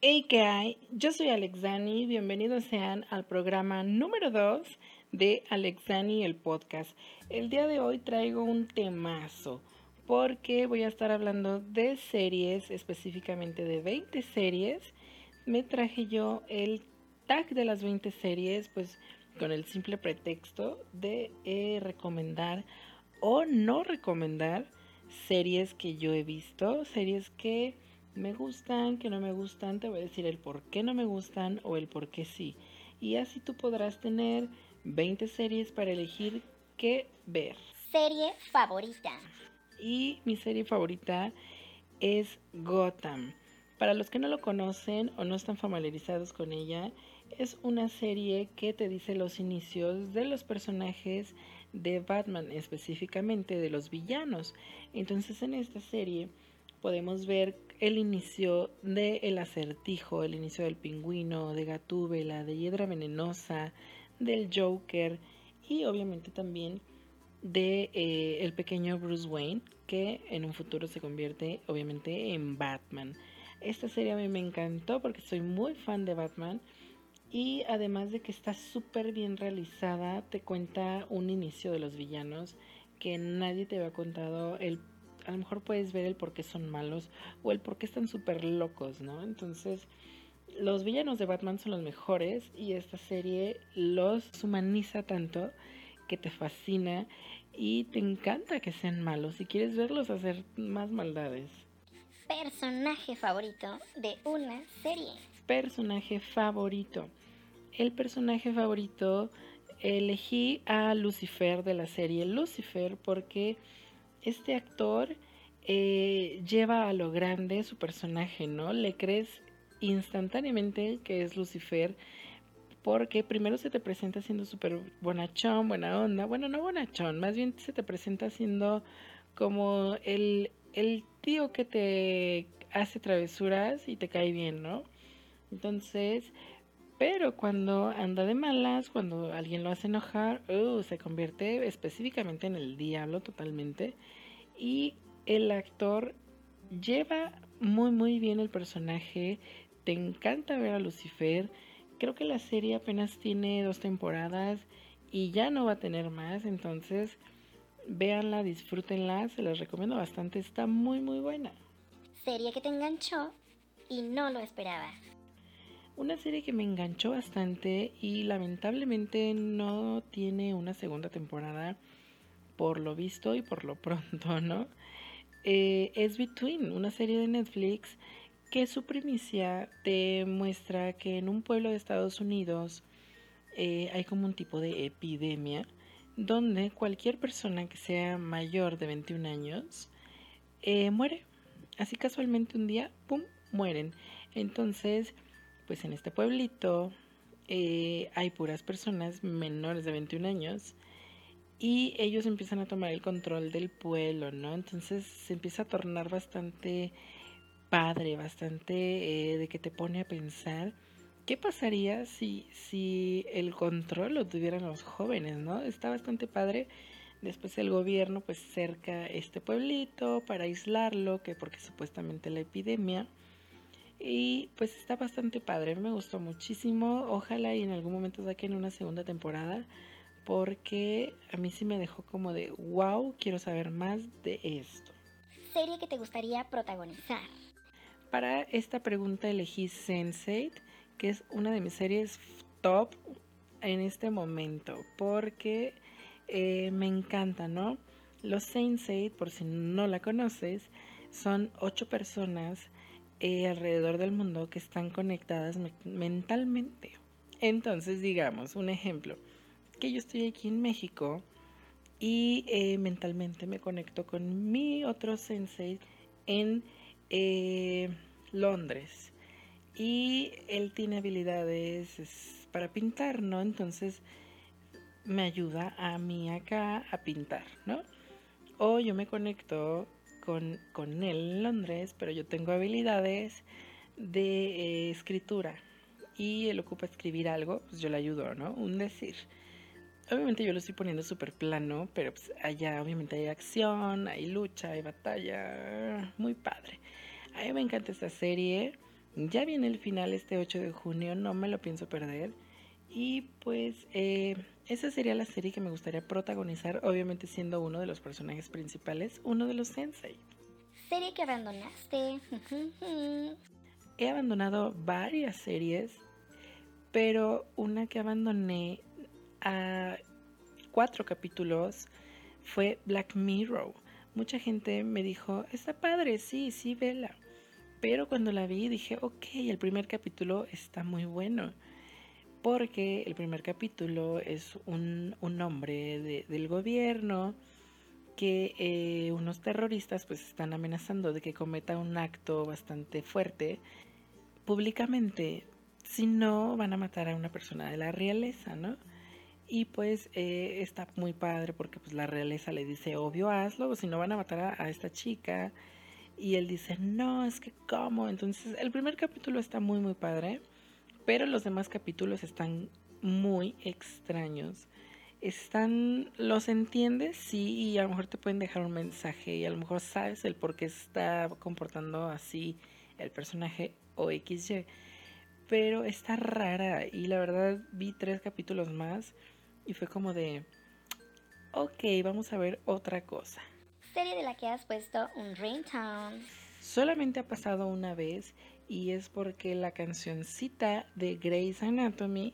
Hey, ¿qué hay? Yo soy Alex Dani. Bienvenidos sean al programa número 2 de Alex Dani, el podcast. El día de hoy traigo un temazo porque voy a estar hablando de series, específicamente de 20 series. Me traje yo el tag de las 20 series, pues con el simple pretexto de eh, recomendar o no recomendar series que yo he visto, series que me gustan, que no me gustan, te voy a decir el por qué no me gustan o el por qué sí. Y así tú podrás tener 20 series para elegir qué ver. Serie favorita. Y mi serie favorita es Gotham. Para los que no lo conocen o no están familiarizados con ella, es una serie que te dice los inicios de los personajes de Batman, específicamente de los villanos. Entonces en esta serie podemos ver el inicio de El Acertijo, el inicio del Pingüino, de Gatúbela, de Hiedra Venenosa, del Joker y obviamente también de eh, el pequeño Bruce Wayne que en un futuro se convierte obviamente en Batman. Esta serie a mí me encantó porque soy muy fan de Batman y además de que está súper bien realizada, te cuenta un inicio de los villanos que nadie te había contado el a lo mejor puedes ver el por qué son malos o el por qué están súper locos, ¿no? Entonces, los villanos de Batman son los mejores y esta serie los humaniza tanto que te fascina y te encanta que sean malos y quieres verlos hacer más maldades. Personaje favorito de una serie. Personaje favorito. El personaje favorito elegí a Lucifer de la serie Lucifer porque este actor eh, lleva a lo grande su personaje, ¿no? Le crees instantáneamente que es Lucifer porque primero se te presenta siendo súper bonachón, buena onda, bueno, no bonachón, más bien se te presenta siendo como el, el tío que te hace travesuras y te cae bien, ¿no? Entonces, pero cuando anda de malas, cuando alguien lo hace enojar, uh, se convierte específicamente en el diablo totalmente. Y el actor lleva muy muy bien el personaje. Te encanta ver a Lucifer. Creo que la serie apenas tiene dos temporadas y ya no va a tener más. Entonces, véanla, disfrútenla. Se las recomiendo bastante. Está muy muy buena. Serie que te enganchó y no lo esperabas. Una serie que me enganchó bastante y lamentablemente no tiene una segunda temporada por lo visto y por lo pronto, ¿no? Eh, es Between, una serie de Netflix que su primicia te muestra que en un pueblo de Estados Unidos eh, hay como un tipo de epidemia donde cualquier persona que sea mayor de 21 años eh, muere. Así casualmente un día, ¡pum!, mueren. Entonces, pues en este pueblito hay puras personas menores de 21 años y ellos empiezan a tomar el control del pueblo, ¿no? Entonces se empieza a tornar bastante padre, bastante eh, de que te pone a pensar qué pasaría si, si el control lo tuvieran los jóvenes, ¿no? Está bastante padre. Después el gobierno pues cerca este pueblito para aislarlo, que porque supuestamente la epidemia y pues está bastante padre, me gustó muchísimo. Ojalá y en algún momento saquen una segunda temporada porque a mí sí me dejó como de wow, quiero saber más de esto. ¿Serie que te gustaría protagonizar? Para esta pregunta elegí Sense8, que es una de mis series top en este momento porque eh, me encanta, ¿no? Los Sense8, por si no la conoces, son ocho personas eh, alrededor del mundo que están conectadas mentalmente. Entonces, digamos, un ejemplo, que yo estoy aquí en México y eh, mentalmente me conecto con mi otro sensei en eh, Londres. Y él tiene habilidades para pintar, ¿no? Entonces me ayuda a mí acá a pintar, ¿no? O yo me conecto con, él en Londres, pero yo tengo habilidades de eh, escritura y él ocupa escribir algo, pues yo le ayudo, ¿no? Un decir. Obviamente yo lo estoy poniendo súper plano, pero pues allá obviamente hay acción, hay lucha, hay batalla, muy padre. A mí me encanta esta serie, Ya viene el final este 8 de junio, no me lo pienso perder. Y pues eh, esa sería la serie que me gustaría protagonizar, obviamente siendo uno de los personajes principales, uno de los sensei. Serie que abandonaste. He abandonado varias series, pero una que abandoné a cuatro capítulos fue Black Mirror. Mucha gente me dijo, está padre, sí, sí, vela. Pero cuando la vi dije, ok, el primer capítulo está muy bueno. Porque el primer capítulo es un, un hombre del gobierno que eh, unos terroristas pues están amenazando de que cometa un acto bastante fuerte públicamente. Si no, van a matar a una persona de la realeza, ¿no? Y pues eh, está muy padre porque pues la realeza le dice, obvio, hazlo, si no van a matar a, esta chica. Y él dice, no, es que cómo. Entonces el primer capítulo está muy, muy padre, pero los demás capítulos están muy extraños. Están, los entiendes, sí, y a lo mejor te pueden dejar un mensaje y a lo mejor sabes el por qué está comportando así el personaje o XY. Pero está rara y la verdad vi tres capítulos más y fue como de, ok, vamos a ver otra cosa. Serie de la que has puesto un ringtone. Solamente ha pasado una vez y es porque la cancioncita de Grey's Anatomy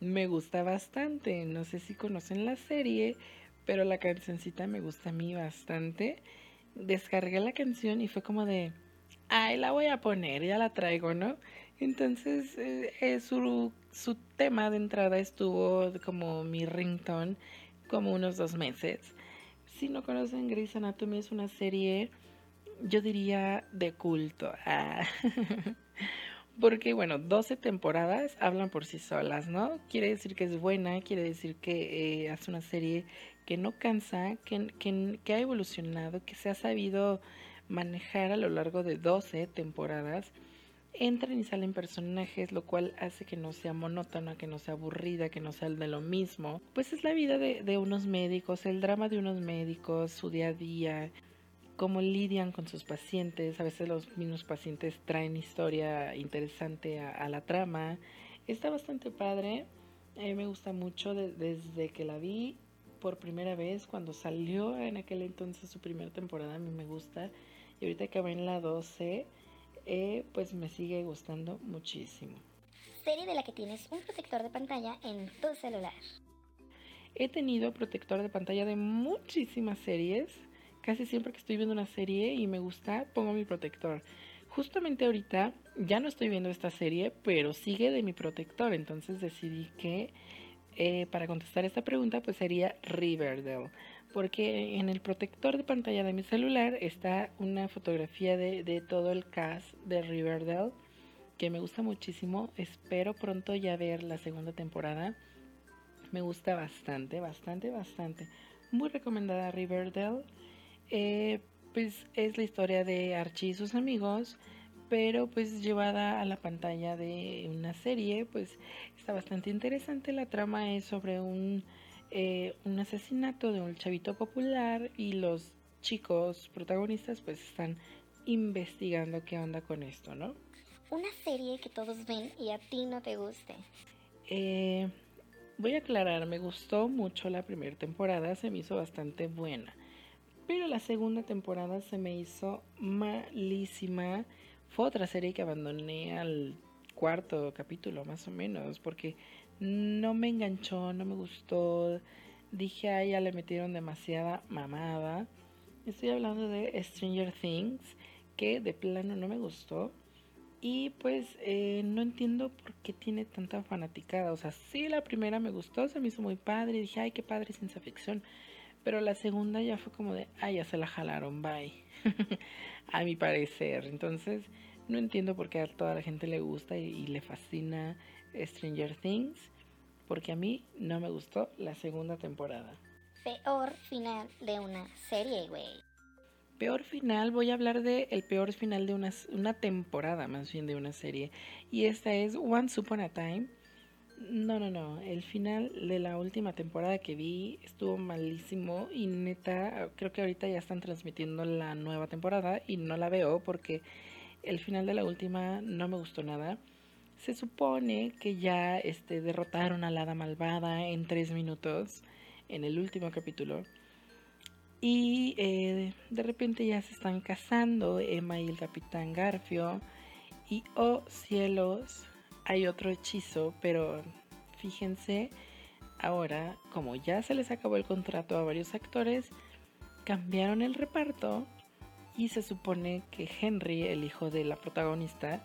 me gusta bastante. No sé si conocen la serie, pero la cancioncita me gusta a mí bastante. Descargué la canción y fue como de, ay, la voy a poner, ya la traigo, ¿no? Entonces, eh, su, su, tema de entrada estuvo como mi ringtone como unos dos meses. Si no conocen Grey's Anatomy, es una serie, yo diría, de culto. Ah. Porque, bueno, 12 temporadas hablan por sí solas, ¿no? Quiere decir que es buena, quiere decir que eh, una serie que no cansa, que, que, que ha evolucionado, que se ha sabido manejar a lo largo de 12 temporadas entran y salen personajes, lo cual hace que no sea monótona, que no sea aburrida, que no sea de lo mismo. Pues es la vida de, unos médicos, el drama de unos médicos, su día a día, cómo lidian con sus pacientes. A veces los mismos pacientes traen historia interesante a, la trama. Está bastante padre. me gusta mucho desde que la vi por primera vez, cuando salió en aquel entonces su primera temporada, a mí me gusta. Y ahorita que va en la 12 eh, pues me sigue gustando muchísimo. Serie de la que tienes un protector de pantalla en tu celular. He tenido protector de pantalla de muchísimas series. Casi siempre que estoy viendo una serie y me gusta, pongo mi protector. Justamente ahorita ya no estoy viendo esta serie, pero sigue de mi protector. Entonces decidí que eh, para contestar esta pregunta, pues sería Riverdale porque en el protector de pantalla de mi celular está una fotografía de, todo el cast de Riverdale que me gusta muchísimo. Espero pronto ya ver la segunda temporada. Me gusta bastante, bastante, bastante. Muy recomendada Riverdale. Eh, pues es la historia de Archie y sus amigos, pero pues llevada a la pantalla de una serie, pues está bastante interesante. La trama es sobre un eh, un asesinato de un chavito popular y los chicos protagonistas pues están investigando qué onda con esto, ¿no? Una serie que todos ven y a ti no te guste. Eh, voy a aclarar, me gustó mucho la primera temporada, se me hizo bastante buena. Pero la segunda temporada se me hizo malísima. Fue otra serie que abandoné al cuarto capítulo más o menos porque no me enganchó, no me gustó. Dije, ay, ya le metieron demasiada mamada. Estoy hablando de Stranger Things, que de plano no me gustó. Y pues eh, no entiendo por qué tiene tanta fanaticada. O sea, sí, la primera me gustó, se me hizo muy padre. Dije, ay, qué padre ciencia ficción. Pero la segunda ya fue como de, ay, ya se la jalaron, bye. a mi parecer. Entonces, no entiendo por qué a toda la gente le gusta y le fascina Stranger Things porque a mí no me gustó la segunda temporada. Peor final de una serie, güey. Peor final, voy a hablar de el peor final de una, una temporada, más bien de una serie. Y esta es Once Upon a Time. No, no, no. El final de la última temporada que vi estuvo malísimo y neta, creo que ahorita ya están transmitiendo la nueva temporada y no la veo porque El final de la última no me gustó nada. Se supone que ya este, derrotaron a la hada malvada en tres minutos en el último capítulo. Y eh, de repente ya se están casando Emma y el capitán Garfio. Y oh cielos, hay otro hechizo, pero fíjense, ahora como ya se les acabó el contrato a varios actores, cambiaron el reparto y se supone que Henry, el hijo de la protagonista,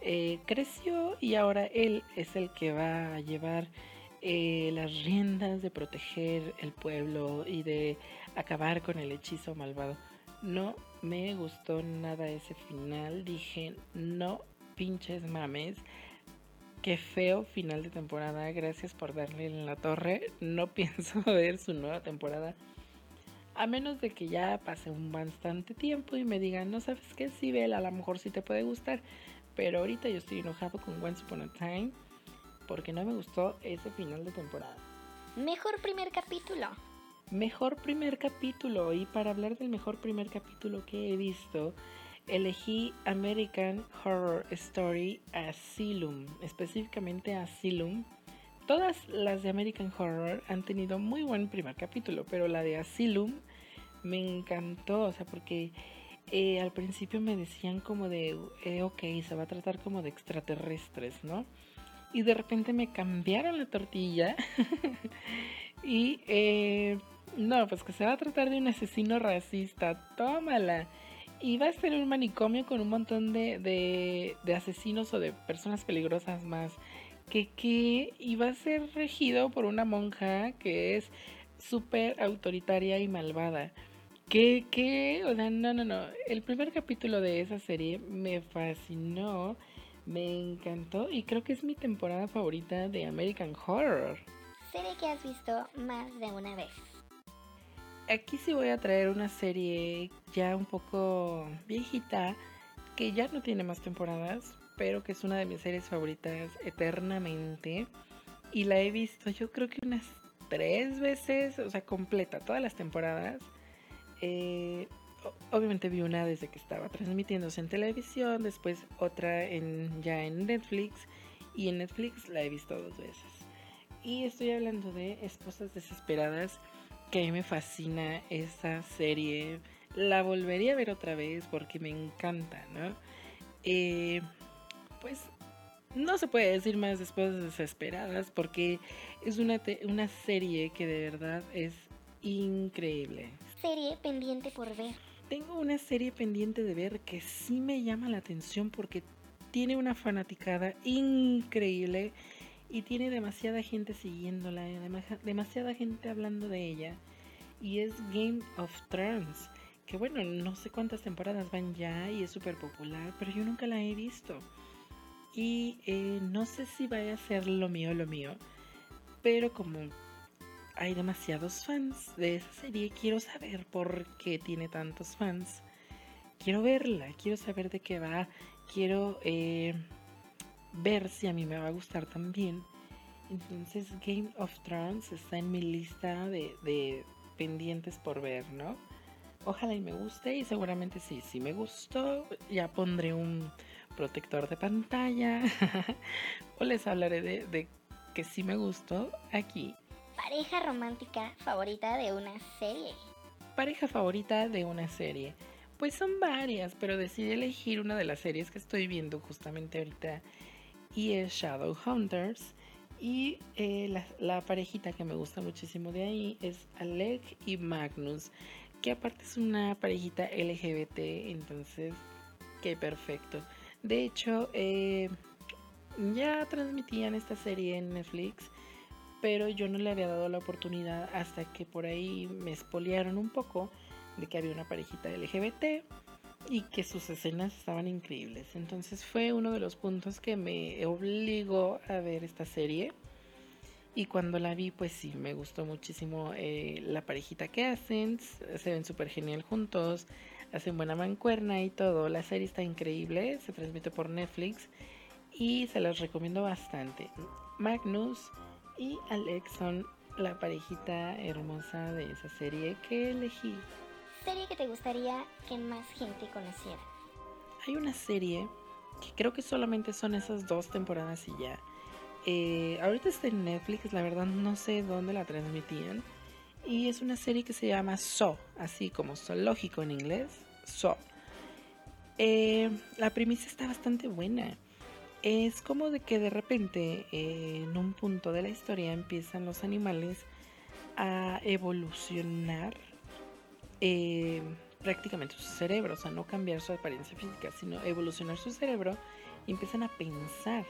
eh, creció y ahora él es el que va a llevar eh, las riendas de proteger el pueblo y de acabar con el hechizo malvado. No me gustó nada ese final. Dije, no pinches mames. Qué feo final de temporada. Gracias por darle en la torre. No pienso ver su nueva temporada. A menos de que ya pase un bastante tiempo y me digan, no sabes qué, si sí, a lo mejor sí te puede gustar. Pero ahorita yo estoy enojado con Once Upon a Time porque no me gustó ese final de temporada. Mejor primer capítulo. Mejor primer capítulo. Y para hablar del mejor primer capítulo que he visto, elegí American Horror Story Asylum, específicamente Asylum. Todas las de American Horror han tenido muy buen primer capítulo, pero la de Asylum me encantó, o sea, porque eh, al principio me decían como de, eh, ok, se va a tratar como de extraterrestres, ¿no? y de repente me cambiaron la tortilla y eh, no, pues que se va a tratar de un asesino racista, tómala. Y va a ser un manicomio con un montón de, de, asesinos o de personas peligrosas más. Que, que iba a ser regido por una monja que es súper autoritaria y malvada. Que, que, o sea, no, no, no. El primer capítulo de esa serie me fascinó me encantó y creo que es mi temporada favorita de American Horror. Serie que has visto más de una vez. Aquí sí voy a traer una serie ya un poco viejita, que ya no tiene más temporadas, pero que es una de mis series favoritas eternamente. Y la he visto yo creo que unas tres veces, o sea, completa, todas las temporadas. Eh, obviamente vi una desde que estaba transmitiéndose en televisión, después otra en, ya en Netflix y en Netflix la he visto dos veces. Y estoy hablando de Esposas Desesperadas, que a mí me fascina esa serie. La volvería a ver otra vez porque me encanta, ¿no? Eh, pues no se puede decir más de Esposas Desesperadas porque es una, una serie que de verdad es increíble. Serie pendiente por ver. Tengo una serie pendiente de ver que sí me llama la atención porque tiene una fanaticada increíble y tiene demasiada gente siguiéndola, demasiada gente hablando de ella. Y es Game of Thrones, que bueno, no sé cuántas temporadas van ya y es súper popular, pero yo nunca la he visto. Y eh, no sé si vaya a ser lo mío, lo mío, pero como hay demasiados fans de esa serie. Quiero saber por qué tiene tantos fans. Quiero verla, quiero saber de qué va. Quiero eh, ver si a mí me va a gustar también. Entonces Game of Thrones está en mi lista de, pendientes por ver, ¿no? Ojalá y me guste y seguramente sí, si me gustó ya pondré un protector de pantalla o les hablaré de, de que sí me gustó aquí pareja romántica favorita de una serie. Pareja favorita de una serie. Pues son varias, pero decidí elegir una de las series que estoy viendo justamente ahorita y es Shadowhunters. Y eh, la, parejita que me gusta muchísimo de ahí es Alec y Magnus, que aparte es una parejita LGBT, entonces, qué perfecto. De hecho, eh, ya transmitían esta serie en Netflix pero yo no le había dado la oportunidad hasta que por ahí me espoliaron un poco de que había una parejita LGBT y que sus escenas estaban increíbles. Entonces fue uno de los puntos que me obligó a ver esta serie. Y cuando la vi, pues sí, me gustó muchísimo eh, la parejita que hacen. Se ven súper genial juntos, hacen buena mancuerna y todo. La serie está increíble, se transmite por Netflix y se las recomiendo bastante. Magnus y Alex son la parejita hermosa de esa serie que elegí. Serie que te gustaría que más gente conociera. hay una serie que creo que solamente son esas dos temporadas y ya. Eh, ahorita está en Netflix, la verdad no sé dónde la transmitían. Y es una serie que se llama So, así como zoológico en inglés, So. Eh, la premisa está bastante buena. Es como de que de repente eh, en un punto de la historia empiezan los animales a evolucionar eh, prácticamente su cerebro, o sea, no cambiar su apariencia física, sino evolucionar su cerebro y empiezan a pensar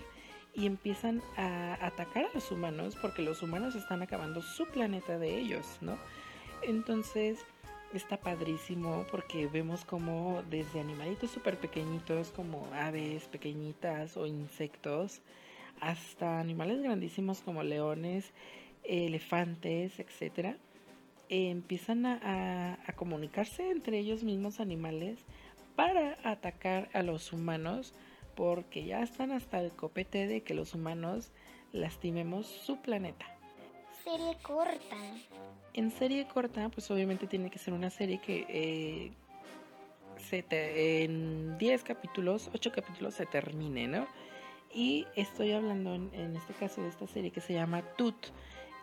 y empiezan a atacar a los humanos porque los humanos están acabando su planeta de ellos, ¿no? Entonces está padrísimo porque vemos como desde animalitos súper pequeñitos como aves pequeñitas o insectos hasta animales grandísimos como leones, elefantes, etcétera, empiezan a, a, comunicarse entre ellos mismos animales para atacar a los humanos porque ya están hasta el copete de que los humanos lastimemos su planeta. Serie corta. En serie corta, pues obviamente tiene que ser una serie que eh, se en 10 capítulos, 8 capítulos se termine, ¿no? Y estoy hablando en, este caso de esta serie que se llama Tut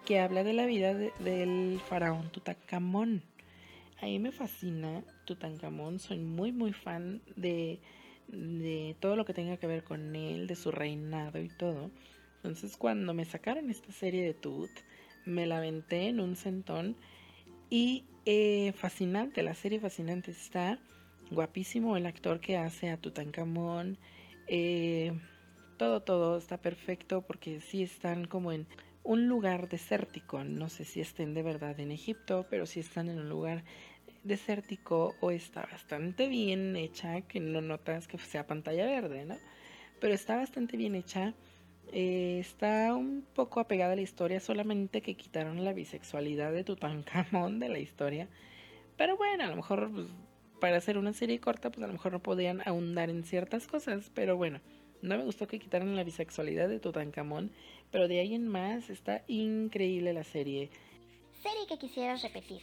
que habla de la vida del faraón Tutankamón. A mí me fascina Tutankamón, soy muy muy fan de, de todo lo que tenga que ver con él, de su reinado y todo. Entonces cuando me sacaron esta serie de Tut, me la aventé en un centón y eh, fascinante, la serie fascinante está, guapísimo el actor que hace a Tutankamón, eh, todo, todo está perfecto porque sí están como en un lugar desértico. No sé si estén de verdad en Egipto, pero si están en un lugar desértico o está bastante bien hecha, que no notas que sea pantalla verde, ¿no? Pero está bastante bien hecha. Eh, está un poco apegada a la historia, solamente que quitaron la bisexualidad de Tutankamón de la historia. Pero bueno, a lo mejor pues, para hacer una serie corta, pues a lo mejor no podían ahondar en ciertas cosas, pero bueno. No me gustó que quitaran la bisexualidad de Tutankamón, pero de ahí en más está increíble la serie. Serie que quisieras repetir.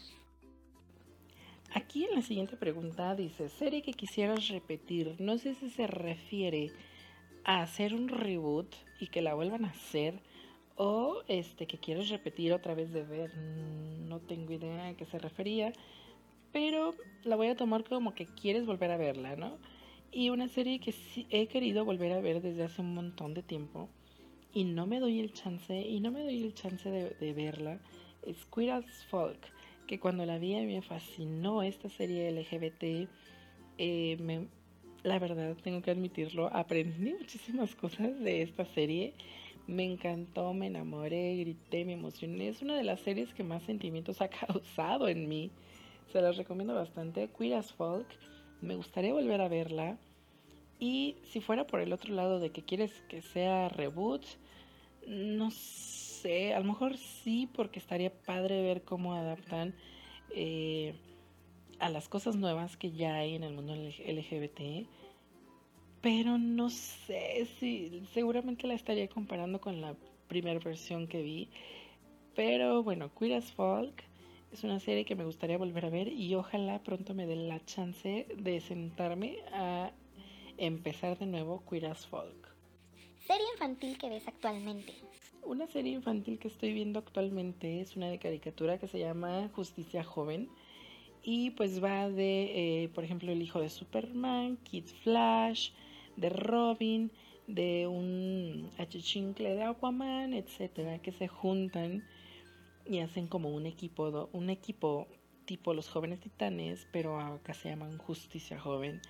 Aquí en la siguiente pregunta dice, serie que quisieras repetir. No sé si se refiere a hacer un reboot y que la vuelvan a hacer o este que quieres repetir otra vez de ver. No tengo idea a qué se refería, pero la voy a tomar como que quieres volver a verla, ¿no? Y una serie que sí he querido volver a ver desde hace un montón de tiempo y no me doy el chance, y no me doy el chance de, verla, es Queer as Folk, que cuando la vi me fascinó esta serie LGBT. Eh, me, la verdad, tengo que admitirlo, aprendí muchísimas cosas de esta serie. Me encantó, me enamoré, grité, me emocioné. Es una de las series que más sentimientos ha causado en mí. Se las recomiendo bastante. Queer as Folk me gustaría volver a verla. Y si fuera por el otro lado de que quieres que sea reboot, no sé, a lo mejor sí, porque estaría padre ver cómo adaptan eh, a las cosas nuevas que ya hay en el mundo LGBT. Pero no sé si seguramente la estaría comparando con la primera versión que vi. Pero bueno, Queer as Folk es una serie que me gustaría volver a ver y ojalá pronto me dé la chance de sentarme a empezar de nuevo Queer as Folk. Serie infantil que ves actualmente. Una serie infantil que estoy viendo actualmente es una de caricatura que se llama Justicia Joven. Y pues va de, eh, por ejemplo, el hijo de Superman, Kid Flash, de Robin, de un achichincle de Aquaman, etcétera, que se juntan y hacen como un equipo, un equipo tipo los jóvenes titanes, pero acá se llaman Justicia Joven.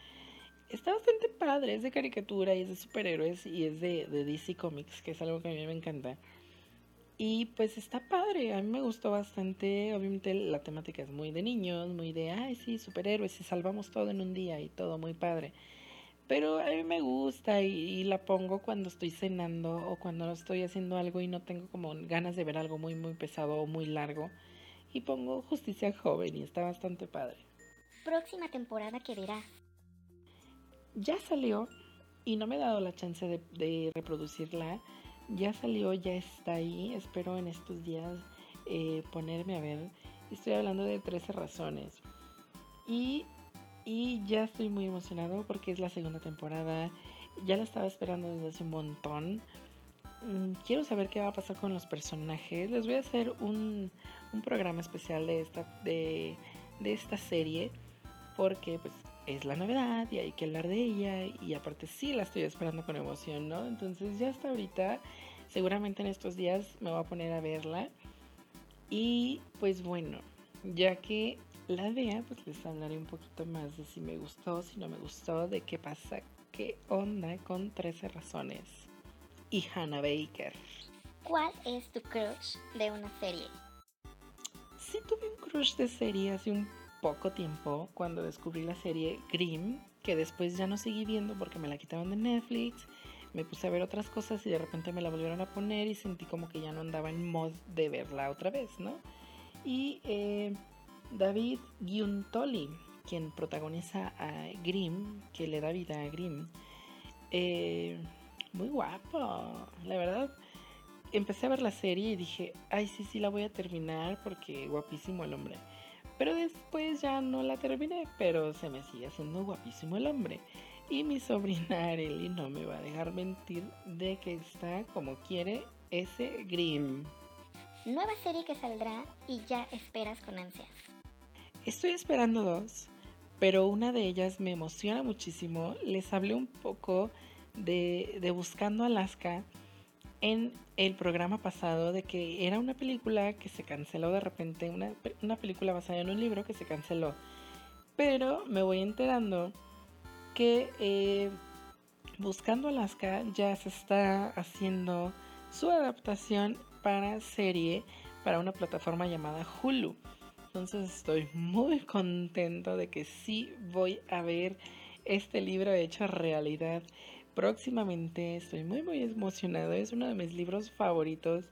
Está bastante padre, es de caricatura y es de superhéroes y es de, de DC Comics, que es algo que a mí me encanta. Y pues está padre, a mí me gustó bastante. Obviamente la temática es muy de niños, muy de, ay, sí, superhéroes, y salvamos todo en un día y todo muy padre. Pero a mí me gusta y, la pongo cuando estoy cenando o cuando estoy haciendo algo y no tengo como ganas de ver algo muy, muy pesado o muy largo. Y pongo Justicia Joven y está bastante padre. Próxima temporada que verás. Ya salió y no me he dado la chance de, de reproducirla. Ya salió, ya está ahí. Espero en estos días eh, ponerme a ver. Estoy hablando de 13 razones. Y Y ya estoy muy emocionado porque es la segunda temporada. Ya la estaba esperando desde hace un montón. Mm, quiero saber qué va a pasar con los personajes. Les voy a hacer un, un programa especial de esta, de, de esta serie porque pues es la novedad y hay que hablar de ella y aparte sí la estoy esperando con emoción, ¿no? Entonces ya hasta ahorita, seguramente en estos días me voy a poner a verla y pues bueno, ya que la vea, pues les hablaré un poquito más de si me gustó, si no me gustó, de qué pasa, qué onda con 13 razones y Hannah Baker. ¿Cuál es tu crush de una serie? Sí tuve un crush de serie hace un poco tiempo cuando descubrí la serie Grimm, que después ya no seguí viendo porque me la quitaron de Netflix. Me puse a ver otras cosas y de repente me la volvieron a poner y sentí como que ya no andaba en mod de verla otra vez, ¿no? Y eh, David Giuntoli, quien protagoniza a Grimm, que le da vida a Grimm, eh, muy guapo, la verdad. Empecé a ver la serie y dije, ay, sí, sí, la voy a terminar porque guapísimo el hombre. Pero después ya no la terminé, pero se me sigue haciendo guapísimo el hombre. Y mi sobrina Arely no me va a dejar mentir de que está como quiere ese Grimm. Nueva serie que saldrá y ya esperas con ansias. Estoy esperando dos, pero una de ellas me emociona muchísimo. Les hablé un poco de, de Buscando Alaska en el programa pasado de que era una película que se canceló de repente, una, película basada en un libro que se canceló. Pero me voy enterando que eh, Buscando Alaska ya se está haciendo su adaptación para serie para una plataforma llamada Hulu. Entonces estoy muy contento de que sí voy a ver este libro hecho realidad próximamente. Estoy muy muy emocionado. Es uno de mis libros favoritos.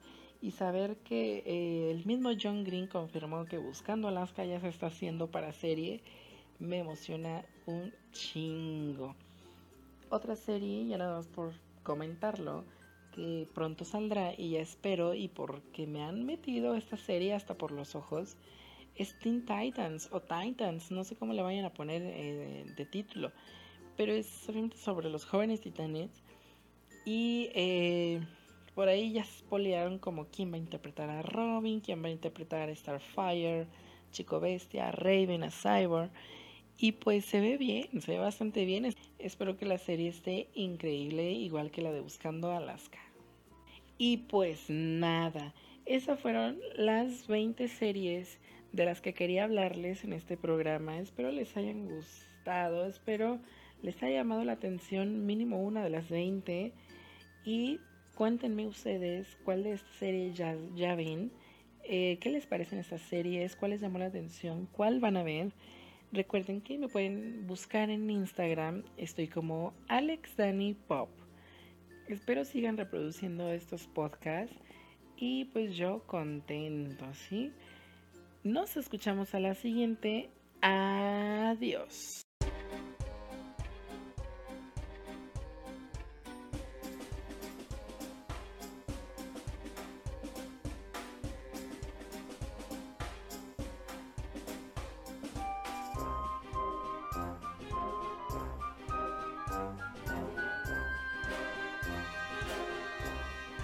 Y saber que eh, el mismo John Green confirmó que Buscando Alaska ya se está haciendo para serie, me emociona un chingo. Otra serie, ya nada más por comentarlo, que pronto saldrá y ya espero y porque me han metido esta serie hasta por los ojos, es Teen Titans o Titans, no sé cómo le vayan a poner eh, de título pero es sobre los jóvenes titanes. Y eh, por ahí ya spoilearon como quién va a interpretar a Robin, quién va a interpretar a Starfire, Chico Bestia, Raven, a Cyborg. Y pues se ve bien, se ve bastante bien. Espero que la serie esté increíble, igual que la de Buscando Alaska. Y pues nada, esas fueron las 20 series de las que quería hablarles en este programa. Espero les hayan gustado, espero les ha llamado la atención mínimo una de las 20 y cuéntenme ustedes cuál de esta serie ya, ven, eh, qué les parecen estas series, cuál les llamó la atención, cuál van a ver. Recuerden que me pueden buscar en Instagram, estoy como Alex Pop. Espero sigan reproduciendo estos podcasts y pues yo contento, ¿sí? Nos escuchamos a la siguiente. Adiós.